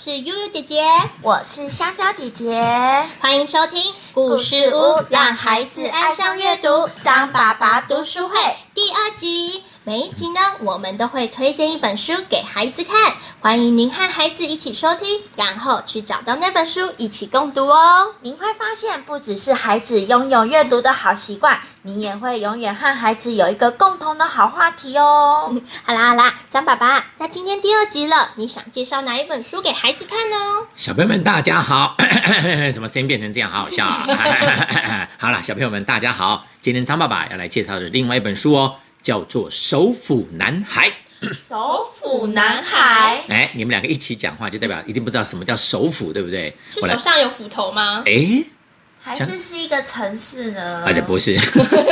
是悠悠姐姐，我是香蕉姐姐。欢迎收听故事屋，让孩子爱上阅读。张爸爸读书会第二集，每一集呢，我们都会推荐一本书给孩子看，欢迎您和孩子一起收听，然后去找到那本书一起共读哦。您会发现，不只是孩子拥有阅读的好习惯，你也会永远和孩子有一个共同的好话题哦。好啦好啦，张爸爸，那今天第二集了，你想介绍哪一本书给孩子看呢？小朋友们，大家好！什么声音变成这样，好 好笑啊！好了，小朋友们，大家好！今天张爸爸要来介绍的另外一本书哦，叫做《首府男孩》。首府男孩，哎，你们两个一起讲话，就代表一定不知道什么叫首府，对不对？是手上有斧头吗？哎。还是是一个城市呢？而且不是，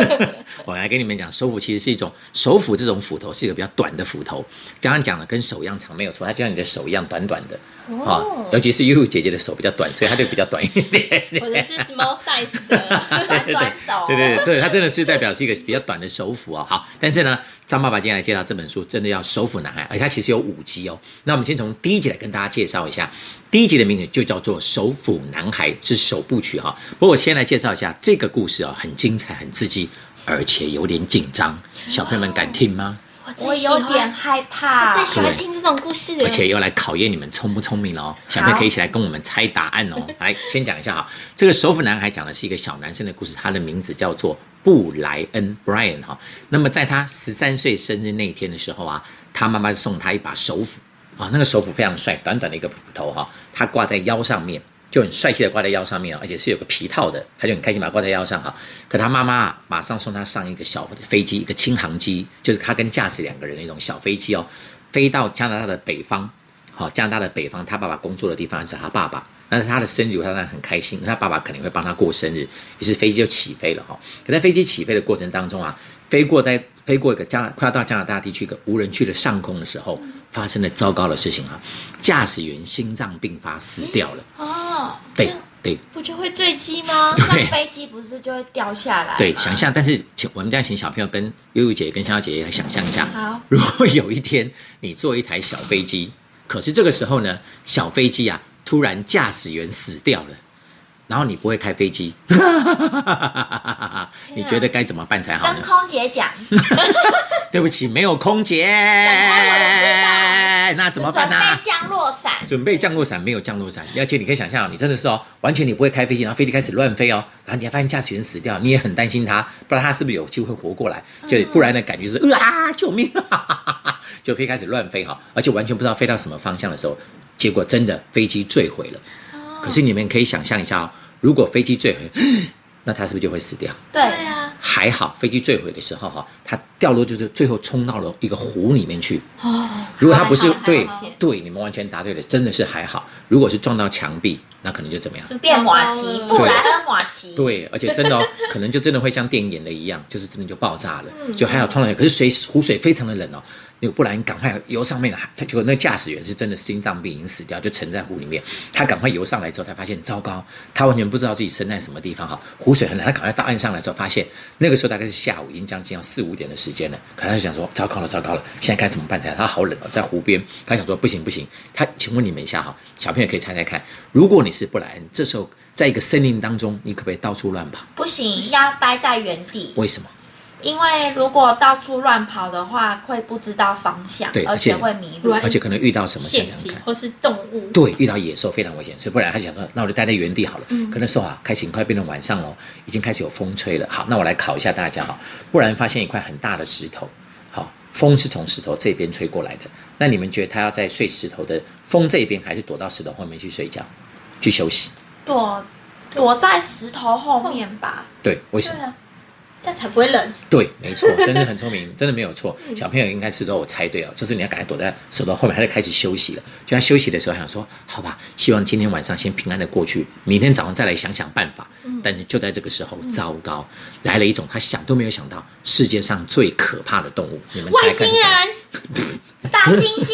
我来跟你们讲，手斧其实是一种手斧，这种斧头是一个比较短的斧头。刚刚讲了，跟手一样长，没有错，它就像你的手一样短短的。哦，尤其是悠悠姐姐的手比较短，所以它就比较短一点。或者是 small size 的 短手。对对对，这它真的是代表是一个比较短的手斧哦。好，但是呢，张爸爸今天来介绍这本书，真的要首府男孩，而它其实有五集哦。那我们先从第一集来跟大家介绍一下。第一集的名字就叫做《首府男孩》，是首部曲哈。不过我先来介绍一下这个故事啊，很精彩、很刺激，而且有点紧张。小朋友们敢听吗？我有点害怕。我最喜欢听这种故事，而且又来考验你们聪不聪明了哦。小朋友可以一起来跟我们猜答案哦。来，先讲一下哈，这个《首府男孩》讲的是一个小男生的故事，他的名字叫做布莱恩 （Brian） 哈。那么在他十三岁生日那一天的时候啊，他妈妈送他一把手斧。啊，那个手斧非常帅，短短的一个斧头哈，他挂在腰上面，就很帅气的挂在腰上面而且是有个皮套的，他就很开心把它挂在腰上哈。可他妈妈马上送他上一个小飞机，一个轻航机，就是他跟驾驶两个人的一种小飞机哦，飞到加拿大的北方，好，加拿大的北方，他爸爸工作的地方是他爸爸，那是他的生日，他当然很开心，他爸爸肯定会帮他过生日，于是飞机就起飞了哈。可在飞机起飞的过程当中啊，飞过在飞过一个加快要到加拿大地区一个无人区的上空的时候。发生了糟糕的事情啊！驾驶员心脏病发死掉了。哦，对对，不就会坠机吗？对，飞机不是就会掉下来？对，想象，但是请我们这样请小朋友跟悠悠姐跟香蕉姐姐来想象一下。好，如果有一天你坐一台小飞机，可是这个时候呢，小飞机啊突然驾驶员死掉了。然后你不会开飞机，你觉得该怎么办才好呢？跟空姐讲，对不起，没有空姐。那怎么办呢？准备降落伞。准备降落伞，没有降落伞。而且你可以想象，你真的是哦，完全你不会开飞机，然后飞机开始乱飞哦，然后你还发现驾驶员死掉，你也很担心他，不知道他是不是有机会活过来。就不然的感觉是啊，救命！就飞开始乱飞哈，而且完全不知道飞到什么方向的时候，结果真的飞机坠毁了。可是你们可以想象一下哦，如果飞机坠毁，那他是不是就会死掉？对啊，还好飞机坠毁的时候哈，它掉落就是最后冲到了一个湖里面去。哦，如果它不是对对，你们完全答对了，真的是还好。如果是撞到墙壁。那可能就怎么样？电瓦机，布莱恩瓦机。对，而且真的哦，可能就真的会像电影演的一样，就是真的就爆炸了。就还好冲了，可是水湖水非常的冷哦。那个布莱恩赶快游上面来，结果那驾驶员是真的心脏病已经死掉，就沉在湖里面。他赶快游上来之后，才发现糟糕，他完全不知道自己身在什么地方哈。湖水很冷，他赶快到岸上来之后，发现那个时候大概是下午，已经将近要四五点的时间了。可他就想说，糟糕了，糟糕了，现在该怎么办才好？他好冷哦，在湖边，他想说不行不行。他请问你们一下哈，小朋友可以猜猜看，如果你是布莱恩，这时候在一个森林当中，你可不可以到处乱跑？不行，要待在原地。为什么？因为如果到处乱跑的话，会不知道方向，对，而且会迷路，而且可能遇到什么陷阱或是动物。对，遇到野兽非常危险，所以不然他想说，那我就待在原地好了。嗯，可能说啊，开始快变成晚上了，已经开始有风吹了。好，那我来考一下大家哈，不然发现一块很大的石头，好，风是从石头这边吹过来的。那你们觉得他要在睡石头的风这边，还是躲到石头后面去睡觉，去休息？躲，躲在石头后面吧。对，为什么？这样才不会冷。对，没错，真的很聪明，真的没有错。小朋友应该是都有猜对哦，就是你要赶快躲在手头后面，他就开始休息了。就他休息的时候，想说：“好吧，希望今天晚上先平安的过去，明天早上再来想想办法。”但是就在这个时候，糟糕，来了一种他想都没有想到世界上最可怕的动物。你们外星人，大猩猩，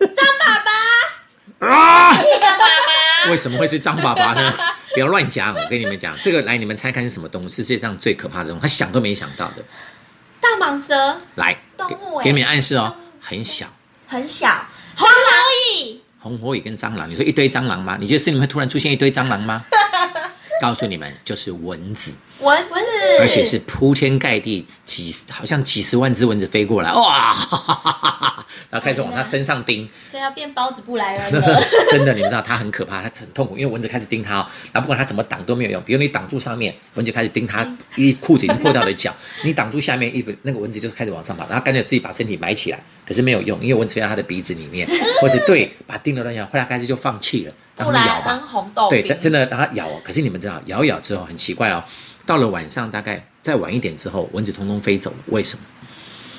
张爸爸啊，为什么会是张爸爸呢？不要乱讲！我跟你们讲，这个来，你们猜看是什么东西？世界上最可怕的动物，他想都没想到的。大蟒蛇。来，动物给你们暗示哦，很小，很小。红蚂蚁。红火蚁跟蟑螂，你说一堆蟑螂吗？你觉得森林会突然出现一堆蟑螂吗？告诉你们，就是蚊子，蚊蚊子子，而且是铺天盖地，几好像几十万只蚊子飞过来，哇！然后开始往它身上叮，所以要变包子布莱恩了。真的，你们知道它很可怕，它很痛苦，因为蚊子开始叮它哦，然后不管它怎么挡都没有用。比如你挡住上面，蚊子开始叮它，衣裤子已经破掉了脚；你挡住下面衣服，那个蚊子就是开始往上爬，然后干脆自己把身体埋起来，可是没有用，因为蚊子飞到它的鼻子里面，或是对把它叮了乱咬，后来开始就放弃了，让布它咬吧。红豆对，真的让它咬哦。可是你们知道，咬一咬之后很奇怪哦，到了晚上大概再晚一点之后，蚊子通通飞走了。为什么？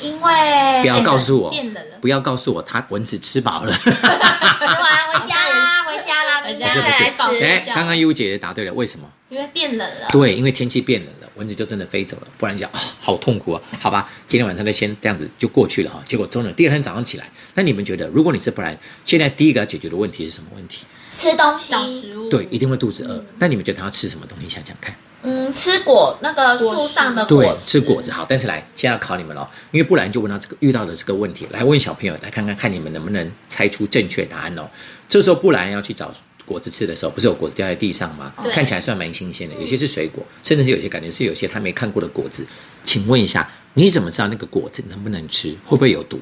因为不要告诉我，变冷了。不要告诉我，它蚊子吃饱了。吃完回家啦，回家啦，回家再来吃。哎，刚刚优姐姐答对了，为什么？因为变冷了。对，因为天气变冷了，蚊子就真的飞走了。不然讲啊、好痛苦啊。好吧，今天晚上就先这样子就过去了哈。结果中了，第二天早上起来，那你们觉得，如果你是不然，现在第一个要解决的问题是什么问题？吃东西，找食物。对，一定会肚子饿。那你们觉得他要吃什么东西？想想看。嗯，吃果那个树上的对果，对，吃果子好，但是来，现在要考你们了，因为不然就问到这个遇到的这个问题，来问小朋友，来看看看你们能不能猜出正确答案哦。这时候不然要去找果子吃的时候，不是有果子掉在地上吗？看起来算蛮新鲜的，有些是水果，甚至是有些感觉是有些他没看过的果子。请问一下，你怎么知道那个果子能不能吃？会不会有毒？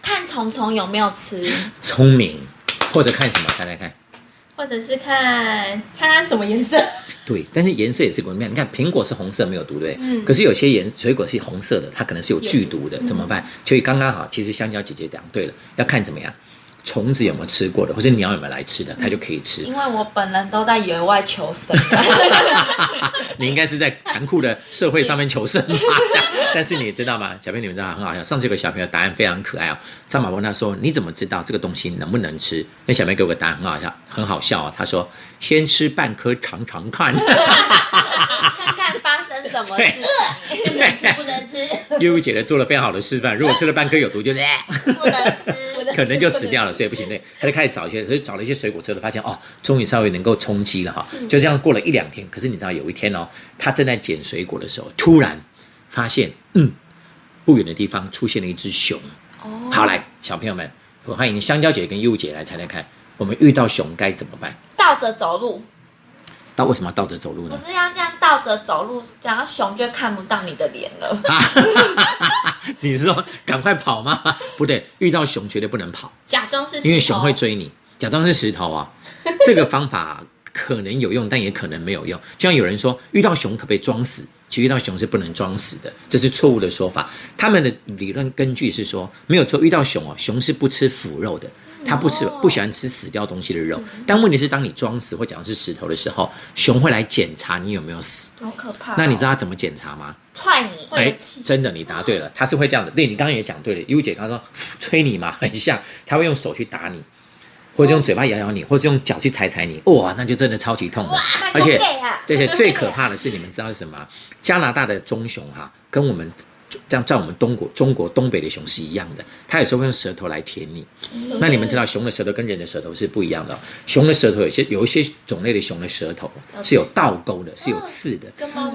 看虫虫有没有吃，聪明，或者看什么？猜猜看。或者是看看它什么颜色。对，但是颜色也是个问题。你看，苹果是红色没有毒，对不对？嗯可是有些颜水果是红色的，它可能是有剧毒的，怎么办？所以刚刚好，其实香蕉姐姐讲对了，要看怎么样，虫子有没有吃过的，或是鸟有没有来吃的，它就可以吃。因为我本人都在野外求生。你应该是在残酷的社会上面求生吧？这样，但是你知道吗？小朋友，你们知道很好笑。上次有个小朋友答案非常可爱哦。张妈问他说：“你怎么知道这个东西能不能吃？”那小朋友给我个答案很好笑，很好笑哦。他说：“先吃半颗尝尝看。”看看发生什么事情，不能吃，不能吃。悠悠姐姐做了非常好的示范，如果吃了半颗有毒，就、不能吃。可能就死掉了，所以不行。对，他就开始找一些，所以找了一些水果之后，发现哦，终于稍微能够充饥了哈。就这样过了一两天，可是你知道有一天哦，他正在捡水果的时候，突然发现，嗯，不远的地方出现了一只熊。哦好，来，小朋友们，我欢迎香蕉姐跟悠悠姐来猜猜看，我们遇到熊该怎么办？倒着走路，那为什么要倒着走路不呢？是要这样倒着走路，然后熊就看不到你的脸了。啊，你是说赶快跑吗？不对，遇到熊绝对不能跑。假装是石头因为熊会追你，假装是石头啊。这个方法可能有用，但也可能没有用。就像有人说，遇到熊可不可以装死？其实遇到熊是不能装死的，这是错误的说法。他们的理论根据是说，没有错，遇到熊哦，熊是不吃腐肉的。它不吃哦不喜欢吃死掉东西的肉，但问题是，当你装死或假装是石头的时候，熊会来检查你有没有死。好可怕哦、那你知道它怎么检查吗？踹你？哎真的，你答对了，它是会这样的。对你刚刚也讲对了，优姐刚刚说 吹你嘛，很像，他会用手去打你，或者用嘴巴咬咬你，或是用脚去踩踩你，哇，那就真的超级痛的。而且那个 gay 啊而且最可怕的是，你们知道是什么？加拿大的棕熊哈、跟我们这样在我们东国中国东北的熊是一样的，它有时候会用舌头来舔你。那你们知道熊的舌头跟人的舌头是不一样的哦、熊的舌头有些有一些种类的熊的舌头是有倒钩的，是有刺的。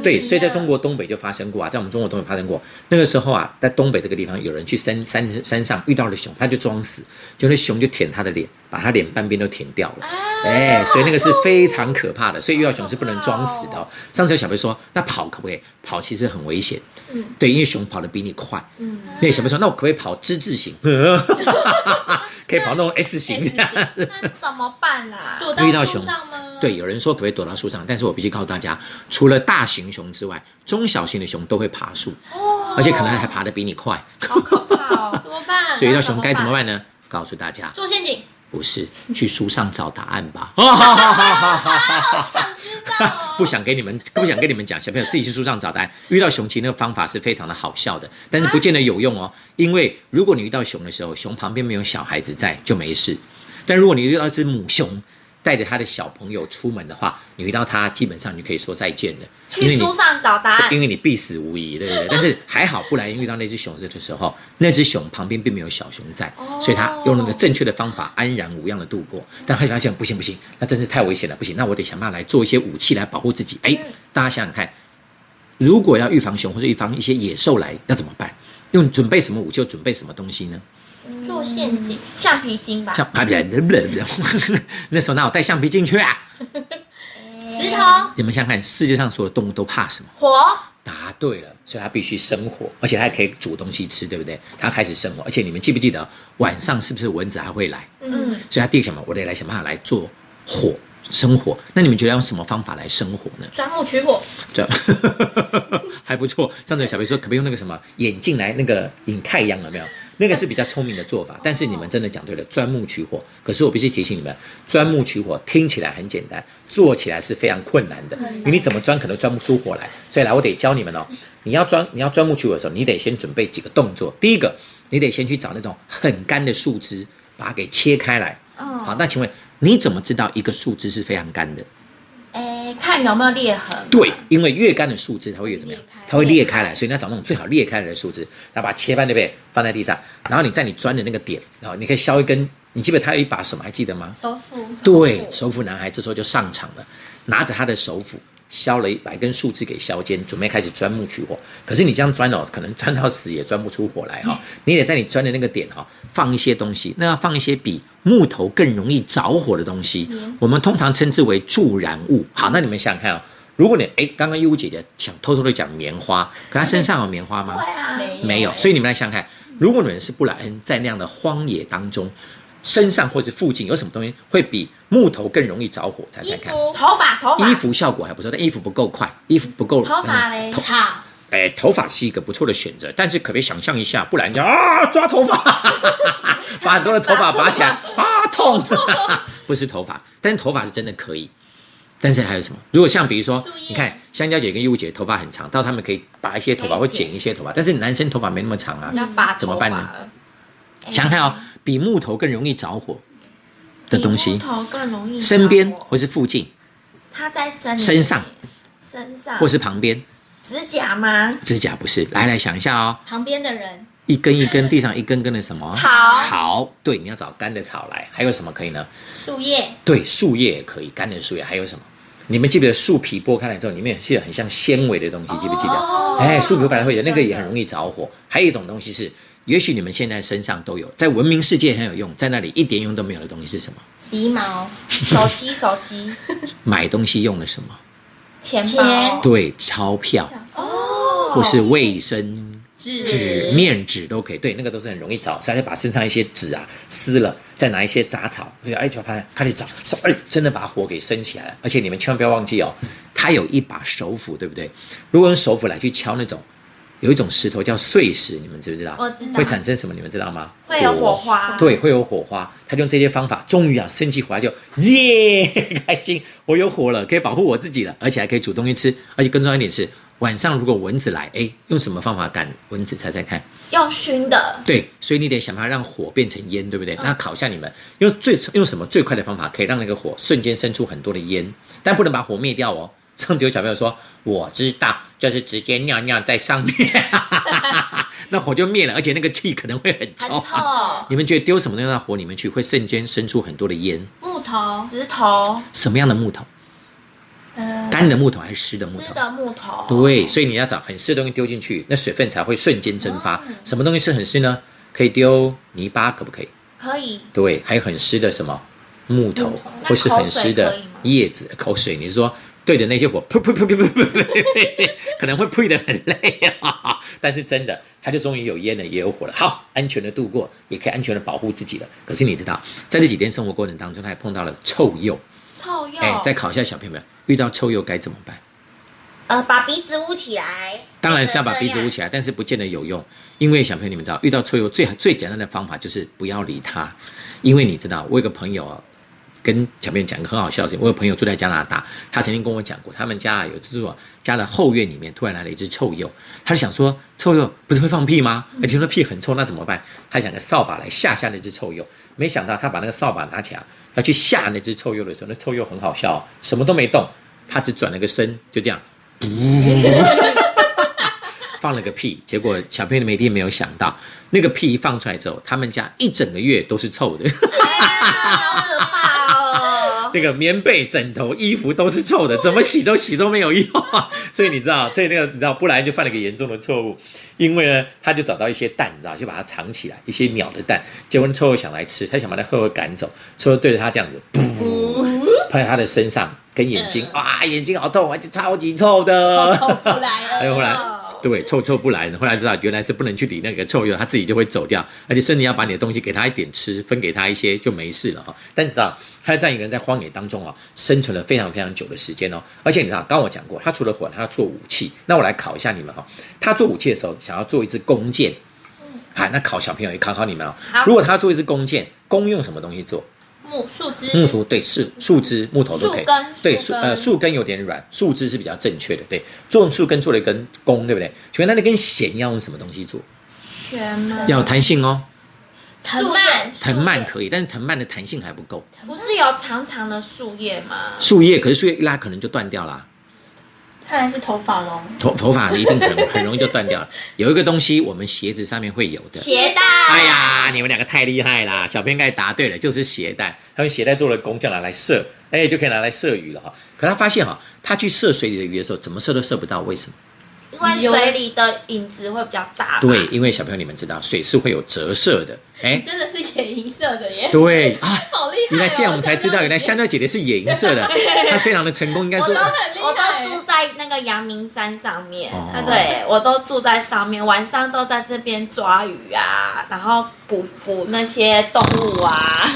对，所以在中国东北就发生过啊，在我们中国东北发生过。那个时候啊，在东北这个地方，有人去山山山上遇到了熊，他就装死，就那熊就舔他的脸，把他脸半边都舔掉了。哎，所以那个是非常可怕的，所以遇到熊是不能装死的、哦。上次有小朋友说，那跑可不可以？跑其实很危险，嗯对，因为熊跑得比你快。嗯，那小朋友说，那我可不可以跑之字形？可以跑那种 S 型那怎么办啦、躲到遇到熊树上吗？对，，有人说可不可以躲到树上，但是我必须告诉大家，除了大型熊之外，中小型的熊都会爬树，哦而且可能还爬得比你快。好可怕哦！怎么办？所以遇到熊该怎么办呢？告诉大家，做陷阱，不是去书上找答案吧。想知道哦。不想给你们，不想跟你们讲，小朋友自己去书上找答案。遇到熊，其实那个方法是非常的好笑的，但是不见得有用哦。因为如果你遇到熊的时候，熊旁边没有小孩子在，就没事；但如果你遇到一只母熊，带着他的小朋友出门的话，你遇到他，基本上你可以说再见的，因为你去书上找答案因。为你必死无疑，对不对？但是还好，布莱恩遇到那只熊的时候，那只熊旁边并没有小熊在，哦所以他用那个正确的方法安然无恙的度过。但他发现不行不行，那真是太危险了，不行，那我得想办法来做一些武器来保护自己。哎，大家想想看，如果要预防熊或者预防一些野兽来，要怎么办？用准备什么武器，就准备什么东西呢？做陷阱，橡皮筋吧，那时候哪有带橡皮筋去啊？石头，你们想想看，世界上所有动物都怕什么？火，答对了，所以它必须生火，而且它还可以煮东西吃，对不对？它开始生火，而且你们记不记得晚上是不是蚊子还会来？嗯，所以它第一个想法，我得来想办法来做火生活。那你们觉得用什么方法来生火呢？钻木取火，这 还不错。上次小飞说，可不可以用那个什么眼镜来那个引太阳？有没有？那个是比较聪明的做法。但是你们真的讲对了，钻木取火。可是我必须提醒你们，钻木取火听起来很简单，做起来是非常困难的，因为你怎么钻可能钻不出火来。所以来，我得教你们哦。你要钻，你要钻木取火的时候，你得先准备几个动作。第一个，你得先去找那种很干的树枝，把它给切开来。嗯，好，那请问你怎么知道一个树枝是非常干的？哎，看有没有裂痕。对，因为越干的树枝它会越怎么样？它会裂开来，所以你要找那种最好裂开来的树枝，然后把它切半，对不对？放在地上，然后你在你钻的那个点，然后你可以削一根，你记得他有一把什么？还记得吗？手斧，对，手斧男孩这时候就上场了，拿着他的手斧，削了一百根树枝给削尖，准备开始钻木取火。可是你这样钻哦，可能钻到死也钻不出火来哈、你得在你钻的那个点哈、放一些东西，那要放一些比木头更容易着火的东西，我们通常称之为助燃物。好，那你们想想看哦，如果你哎，刚刚义乌姐姐想偷偷的讲棉花，可她身上有棉花吗？对啊，没没有，所以你们来想想看，如果你们是布莱恩在那样的荒野当中，身上或者附近有什么东西会比木头更容易着火？猜猜看。头发，头发，衣服效果还不错，但衣服不够快，衣服不够。头发嘞嗯头草，哎，头发是一个不错的选择，但是可不可想象一下，不然就啊抓头发，把很多的头发拔起来啊痛，不是头发，但是头发是真的可以。但是还有什么？如果像比如说，你看香蕉姐跟优姐头发很长，到他们可以拔一些头发或剪剪一些头发，但是男生头发没那么长啊，那拔怎么办呢想想看哦，比木头更容易着火的东西，头更容易身边或是附近，它在身身上，身上或是旁边，指甲吗？指甲不是。来来想一下哦，旁边的人，一根一根地上一根根的什么草草，对，你要找干的草来。还有什么可以呢？树叶，对，树叶也可以，干的树叶。还有什么？你们记不记得树皮剥开来之后，里面是很像纤维的东西，记不记得？哦哎，树皮剥开来会有那个也很容易着火。还有一种东西是，也许你们现在身上都有，在文明世界很有用，在那里一点用都没有的东西是什么？鼻毛，手机，手机，买东西用的什么？钱钱。包，对，钞票。哦，或是卫生。纸。纸、面纸都可以，对，那个都是很容易找，所以就把身上一些纸啊撕了，再拿一些杂草，就哎就发现开始找，找哎真的把火给升起来了。而且你们千万不要忘记哦，它有一把手斧，对不对？如果用手斧来去敲那种，有一种石头叫碎石，你们知不知道？我知道会产生什么？你们知道吗？会有火花，对，会有火花。他就用这些方法，终于啊，升起火来就耶，开心，我有火了，可以保护我自己了，而且还可以煮东西吃。而且更重要一点是，晚上如果蚊子来，哎，用什么方法赶蚊子？猜猜看。要熏的，对，所以你得想办法让火变成烟，对不对？那烤一下你们，用最用什么最快的方法可以让那个火瞬间生出很多的烟，但不能把火灭掉哦。上次有小朋友说，我知道，就是直接尿尿在上面，那火就灭了，而且那个气可能会很很臭。你们觉得丢什么东西到火里面去，会瞬间生出很多的烟？木头，石头，什么样的木头？呃，干的木头还是湿的木头？湿的木头，对，所以你要找很湿的东西丢进去，那水分才会瞬间蒸发。什么东西是很湿呢？可以丢泥巴，可不可以？可以，对，还有很湿的什么木头木头，或是很湿的叶子、口水。你是说对着那些火，噗噗噗噗噗噗噗，可能会噗的很累啊。但是真的，它就终于有烟了，也有火了，好，安全的度过，也可以安全的保护自己了。可是你知道，在这几天生活过程当中，他还碰到了臭鼬。臭鼬，哎，再考一下小朋友们，遇到臭鼬该怎么办？呃，把鼻子捂起来，当然是要把鼻子捂。起来，但是不见得有用，因为小朋友你们知道，遇到臭鼬最最简单的方法就是不要理它，因为你知道，我有个朋友啊，跟小朋友讲一个很好笑的事情，我有朋友住在加拿大，他曾经跟我讲过，他们家啊有只啊家的后院里面突然来了一只臭鼬，他就想说，臭鼬不是会放屁吗？而且那屁很臭，那怎么办？他想个扫把来吓吓那只臭鼬，没想到他把那个扫把拿起来要去吓那只臭鼬的时候，那臭鼬很好笑、什么都没动，他只转了个身，就这样。放了个屁，结果小朋友们一定没有想到，那个屁一放出来之后，他们家一整个月都是臭的。那个棉被、枕头、衣服都是臭的，怎么洗都洗都没有用。所以你知道，所以那个你知道布莱恩就犯了一个严重的错误，因为呢，他就找到一些蛋，你知道，就把它藏起来，一些鸟的蛋。结果臭臭想来吃，他想把那臭臭赶走，臭臭对着他这样子，噗，拍在他的身上跟眼睛，哇，眼睛好痛而且超级臭的。臭不来哎后来对，臭臭不来的。后来知道原来是不能去理那个臭鼬，它自己就会走掉，而且甚至要把你的东西给它一点吃，分给它一些就没事了哈。但你知道，他这样一个人在荒野当中啊，生存了非常非常久的时间哦。而且你知道，刚刚我讲过，他除了火，他要做武器。那我来考一下你们哈，他做武器的时候想要做一支弓箭，好，那考小朋友也考考你们哦。好如果他做一支弓箭，弓用什么东西做？木树枝，木头对树树枝木头都可以树根，对树呃树根有点软，树枝是比较正确的，对，做树根做了一根弓，对不对？请问那那根弦要用什么东西做？弦吗？要有弹性哦，藤蔓，藤蔓可以，但是藤蔓的弹性还不够。不是有长长的树叶吗？树叶可是树叶一拉可能就断掉啦，看来是头发喽。头头发一定很很容易就断掉了。有一个东西我们鞋子上面会有的，鞋带。哎呀，你们两个太厉害啦！小编应该答对了，就是鞋带。他用鞋带做了弓，叫拿来射，哎，就可以拿来射鱼了哈。可他发现哈，他去射水里的鱼的时候，怎么射都射不到，为什么？因为水里的影子会比较大。对，，因为小朋友你们知道，水是会有折射的，哎，真的是野银色的耶，对啊。好厉害哦！原来现在我们才知道，原来香蕉姐姐是野银色的，她非常的成功，应该说我都很厉害我都住在那个阳明山上面，哦对我都住在上面，晚上都在这边抓鱼啊，然后捕捕那些动物啊。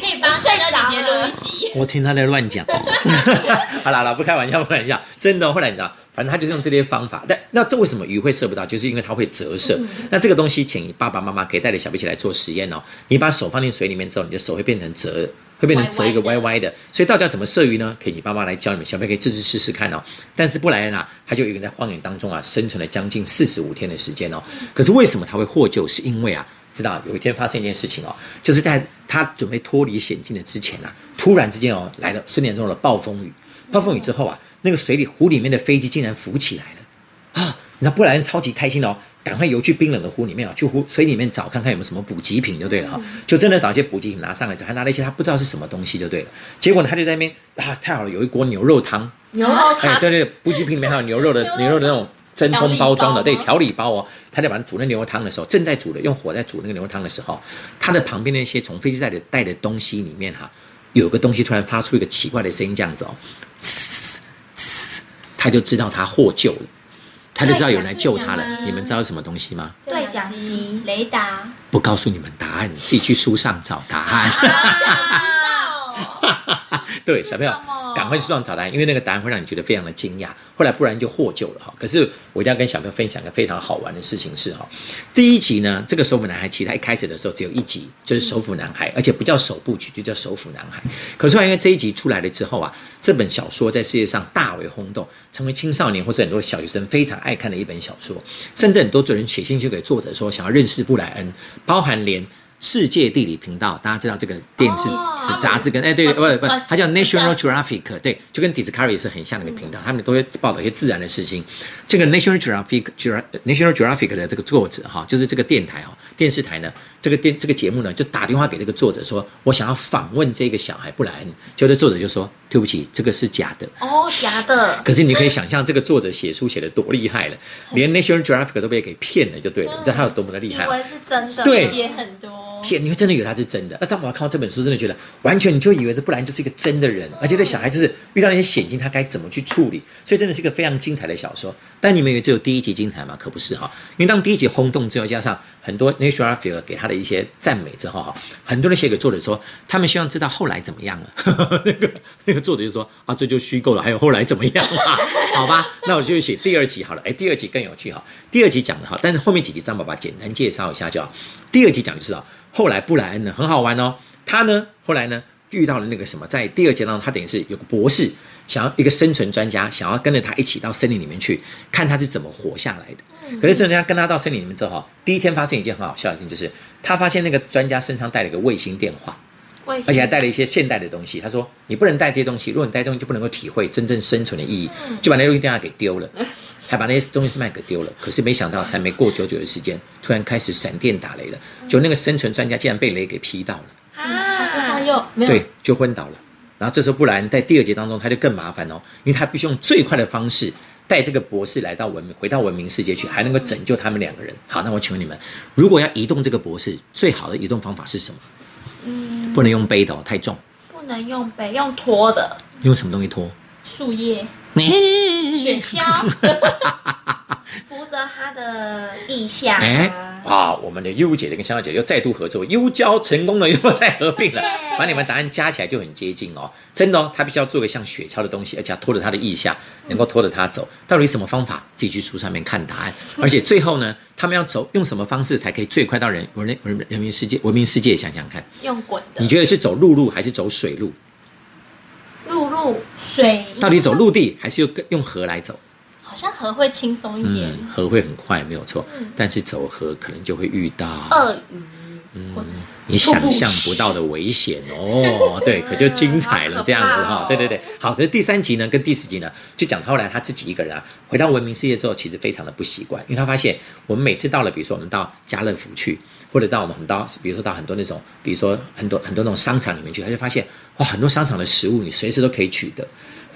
可以帮睡着姐姐录一集。我听他在乱讲。好啦好啦，不开玩笑，不开玩笑，真的。后来你知道，反正他就是用这些方法。但那这为什么鱼会射不到？就是因为它会折射。那这个东西，请爸爸妈妈可以带着小朋友一起来做实验哦。你把手放进水里面之后，你的手会变成折。会变成折一个歪歪的，所以到底要怎么射鱼呢？可以你爸妈来教你们，小朋友可以自己试试看哦。但是布莱恩啊，他就一个人在荒野当中啊，生存了将近四十五天的时间哦。可是为什么他会获救？是因为啊，知道有一天发生一件事情哦，就是在他准备脱离险境的之前啊，突然之间哦来了瞬间中的暴风雨。暴风雨之后啊，那个水里湖里面的飞机竟然浮起来了啊！你知道布莱恩超级开心哦，赶快游去冰冷的湖里面啊，去湖水里面找看看有没有什么补给品就对了哈、就真的找一些补给品拿上来之后，还拿了一些他不知道是什么东西就对了。结果呢，他就在那边啊，太好了，有一锅牛肉汤，牛肉哎，汤，对对，补给品里面还有牛肉的 牛肉的那种真空包装的，对，调理包哦。他在把它煮那牛肉汤的时候，正在煮的，用火在煮那个牛肉汤的时候，他的旁边那些从飞机带的带的东西里面哈、有个东西突然发出一个奇怪的声音，这样子哦，他就知道他获救了，他就知道有人来救他了。你们知道什么东西吗？对讲机雷达，不告诉你们答案，你自己去书上找答案。哦，对，小朋友赶快去上找答案，因为那个答案会让你觉得非常的惊讶。后来不然就获救了哈。可是我一定要跟小朋友分享一个非常好玩的事情是哈，第一集呢，这个首府男孩其实他一开始的时候只有一集，就是首府男孩，而且不叫首部曲，就叫首府男孩。可是后来因为这一集出来了之后啊，这本小说在世界上大为轰动，成为青少年或者很多小学生非常爱看的一本小说，甚至很多人写信去给作者说想要认识布莱恩，包含连。世界地理频道，大家知道这个电视哦是杂志跟哎对不不它叫 National Geographic，对，就跟 Discovery 是很像的一个频道，他们都会报道一些自然的事情。这个 National Geographic National Geographic 的这个作者哈，就是这个电台哈，电视台呢，这个电这个节目呢，就打电话给这个作者说，我想要访问这个小孩布莱恩，结果这作者就说，对不起，这个是假的。哦，假的，可是你可以想象这个作者写书写的多厉害了，连 National Geographic 都被给骗了，就对了，你知道他有多么的厉害吗？以为是真的，对写很多。写你会真的以为他是真的。那张宝看到这本书，真的觉得完全你就以为这不然就是一个真的人，而且这小孩就是遇到那些险境，他该怎么去处理，所以真的是一个非常精彩的小说。但你们以为只有第一集精彩吗？可不是哈，因为当第一集轰动之后，加上很多 Nature 给他的一些赞美之后哈，很多人写给作者说，他们希望知道后来怎么样了。那个那个作者就说啊，这就虚构了，还有后来怎么样啊？好吧，那我就写第二集好了。哎，第二集更有趣哈，第二集讲的哈，但是后面几集张爸爸简单介绍一下就好。第二集讲的是啊，后来布莱恩呢很好玩哦，他呢后来呢遇到了那个什么，在第二节当中，他等于是有个博士，想要一个生存专家，想要跟着他一起到森林里面去，看他是怎么活下来的。可是人家跟他到森林里面之后，哈，第一天发生一件很好笑的事情，就是他发现那个专家身上带了一个卫星电话。而而且还带了一些现代的东西。他说：“你不能带这些东西，如果你带东西，就不能够体会真正生存的意义，就把那东西电话给丢了，还把那些东西是卖给丢了。可是没想到，才没过久久的时间，突然开始闪电打雷了，就那个生存专家竟然被雷给劈到了。啊，他身上又没有对，就昏倒了。然后这时候布莱恩在第二节当中他就更麻烦哦，因为他必须用最快的方式带这个博士来到文明，回到文明世界去，还能够拯救他们两个人。好，那我请问你们，如果要移动这个博士，最好的移动方法是什么？嗯，不能用背的哦，太重。不能用背，用拖的。用什么东西拖？树叶、雪雪橇，扶着他的意向哎啊，，哇，我们的优姐姐跟香香姐又再度合作，优交成功了，又再合并了，把你们答案加起来就很接近哦，真的哦，他必须要做个像雪橇的东西，而且要拖着他的意下，能够拖着他走。到底什么方法？自己去书上面看答案。而且最后呢，他们要走用什么方式才可以最快到人文人人人民世界文明世界？想想看，用滚的。你觉得是走陆路还是走水路？陆路水到底走陆地还是用用河来走？好像河会轻松一点，嗯，河会很快，没有错。嗯，但是走河可能就会遇到鳄鱼，或者你想象不到的危险哦，对，可就精彩了这样子哈，对对对，好。可是第三集呢，跟第四集呢，就讲后来他自己一个人。啊，回到文明世界之后，其实非常的不习惯，因为他发现我们每次到了，比如说我们到家乐福去，或者到我们很多，比如说到很多那种，比如说很多很多那种商场里面去，他就发现哇，很多商场的食物你随时都可以取得。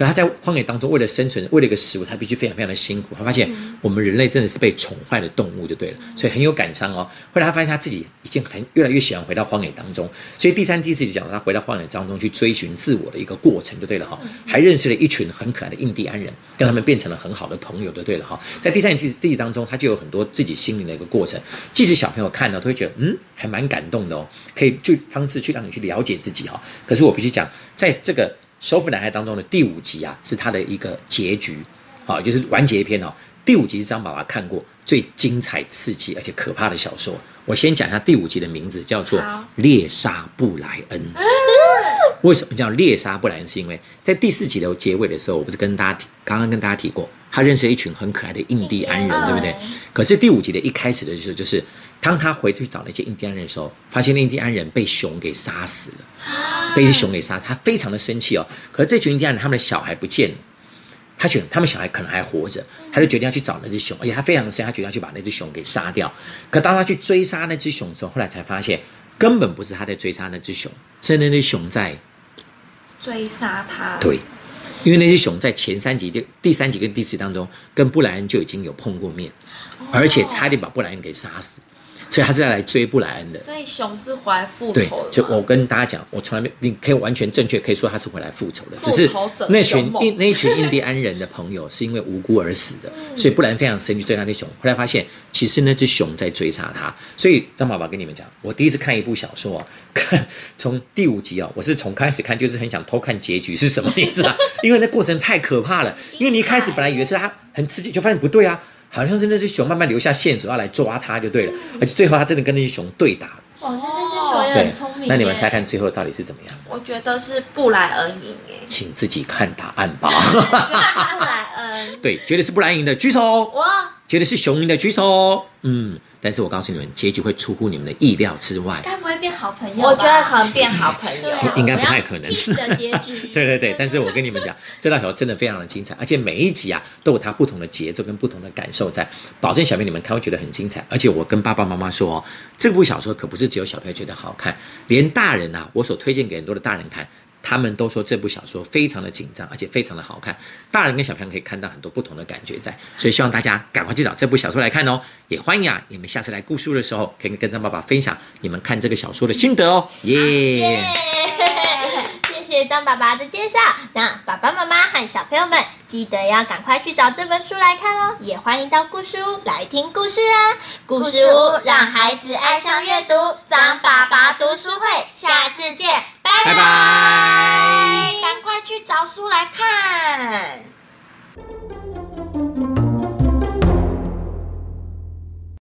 可他在荒野当中，为了生存，为了一个食物，他必须非常非常的辛苦。他发现我们人类真的是被宠坏的动物，就对了，所以很有感伤哦。后来他发现他自己已经很越来越喜欢回到荒野当中，所以第三、第四集讲到他回到荒野当中去追寻自我的一个过程，就对了哈。还认识了一群很可爱的印第安人，跟他们变成了很好的朋友，就对了哈。在第三集、第四集当中，他就有很多自己心灵的一个过程，即使小朋友看到都会觉得嗯，还蛮感动的哦，可以去方式去让你去了解自己哈。可是我必须讲，在这个。首府男孩当中的第五集啊，是他的一个结局，好、就是完结篇哦。第五集是张爸爸看过最精彩、刺激而且可怕的小说。我先讲一下第五集的名字，叫做好《猎杀布莱恩》。为什么叫猎杀布莱恩？是因为在第四集的结尾的时候，我不是跟大家提，刚刚跟大家提过，他认识了一群很可爱的印第安人，嗯对不对？可是第五集的一开始的时候，就是当他回去找那些印第安人的时候，发现那印第安人被熊给杀死了。被一只熊给杀，他非常的生气哦。可是这群印第安人他们的小孩不见了，他觉得他们小孩可能还活着，他就决定要去找那只熊，而且他非常的生气，他决定要去把那只熊给杀掉。可当他去追杀那只熊的时候，后来才发现根本不是他在追杀那只熊，是那只熊在追杀他。对。因为那只熊在前三集、第第三集跟第四集当中，跟布莱恩就已经有碰过面，而且差点把布莱恩给杀死，所以他是要来追布莱恩的。所以熊是回来复对仇的吗，就我跟大家讲，我从来没，你可以完全正确，可以说他是回来复仇的，复只是仇者那群印那一群印第安人的朋友是因为无辜而死的，所以布莱恩非常生气追那只熊，后来发现其实那只熊在追杀他，所以张爸爸跟你们讲，我第一次看一部小说啊，看 从第五集啊，我是从开始看就是很想偷看结局是什么，你知道，因为那过程太可怕了，因为你一开始本来以为是他很刺激，就发现不对啊。好像是那只熊慢慢留下线索要来抓他就对了，而且最后他真的跟那只熊对打了。哇，那只熊也很聪明。那你们猜看最后到底是怎么样？我觉得是布莱恩赢诶，请自己看答案吧。布莱恩，对，绝对是布莱赢的举手，哇，觉得是雄鹰的举手。嗯，但是我告诉你们，结局会出乎你们的意料之外。该不会变好朋友？我觉得可能变好朋友。应该不太可能。我要 peace 的结局 对对对，但是我跟你们讲，这道小说真的非常的精彩，而且每一集啊都有它不同的节奏跟不同的感受在，保证小朋友你们看会觉得很精彩。而且我跟爸爸妈妈说哦，这部小说可不是只有小朋友觉得好看，连大人啊，我所推荐给很多的大人看。他们都说这部小说非常的紧张，而且非常的好看。大人跟小朋友可以看到很多不同的感觉在，所以希望大家赶快去找这部小说来看哦。也欢迎啊，你们下次来故事的时候，可以跟张爸爸分享你们看这个小说的心得哦。耶、耶！张爸爸的介绍。那爸爸妈妈和小朋友们记得要赶快去找这本书来看哦，也欢迎到故事屋来听故事啊！故事屋让孩子爱上阅读，张爸爸读书会，下次见，拜拜拜。赶快去找书来看。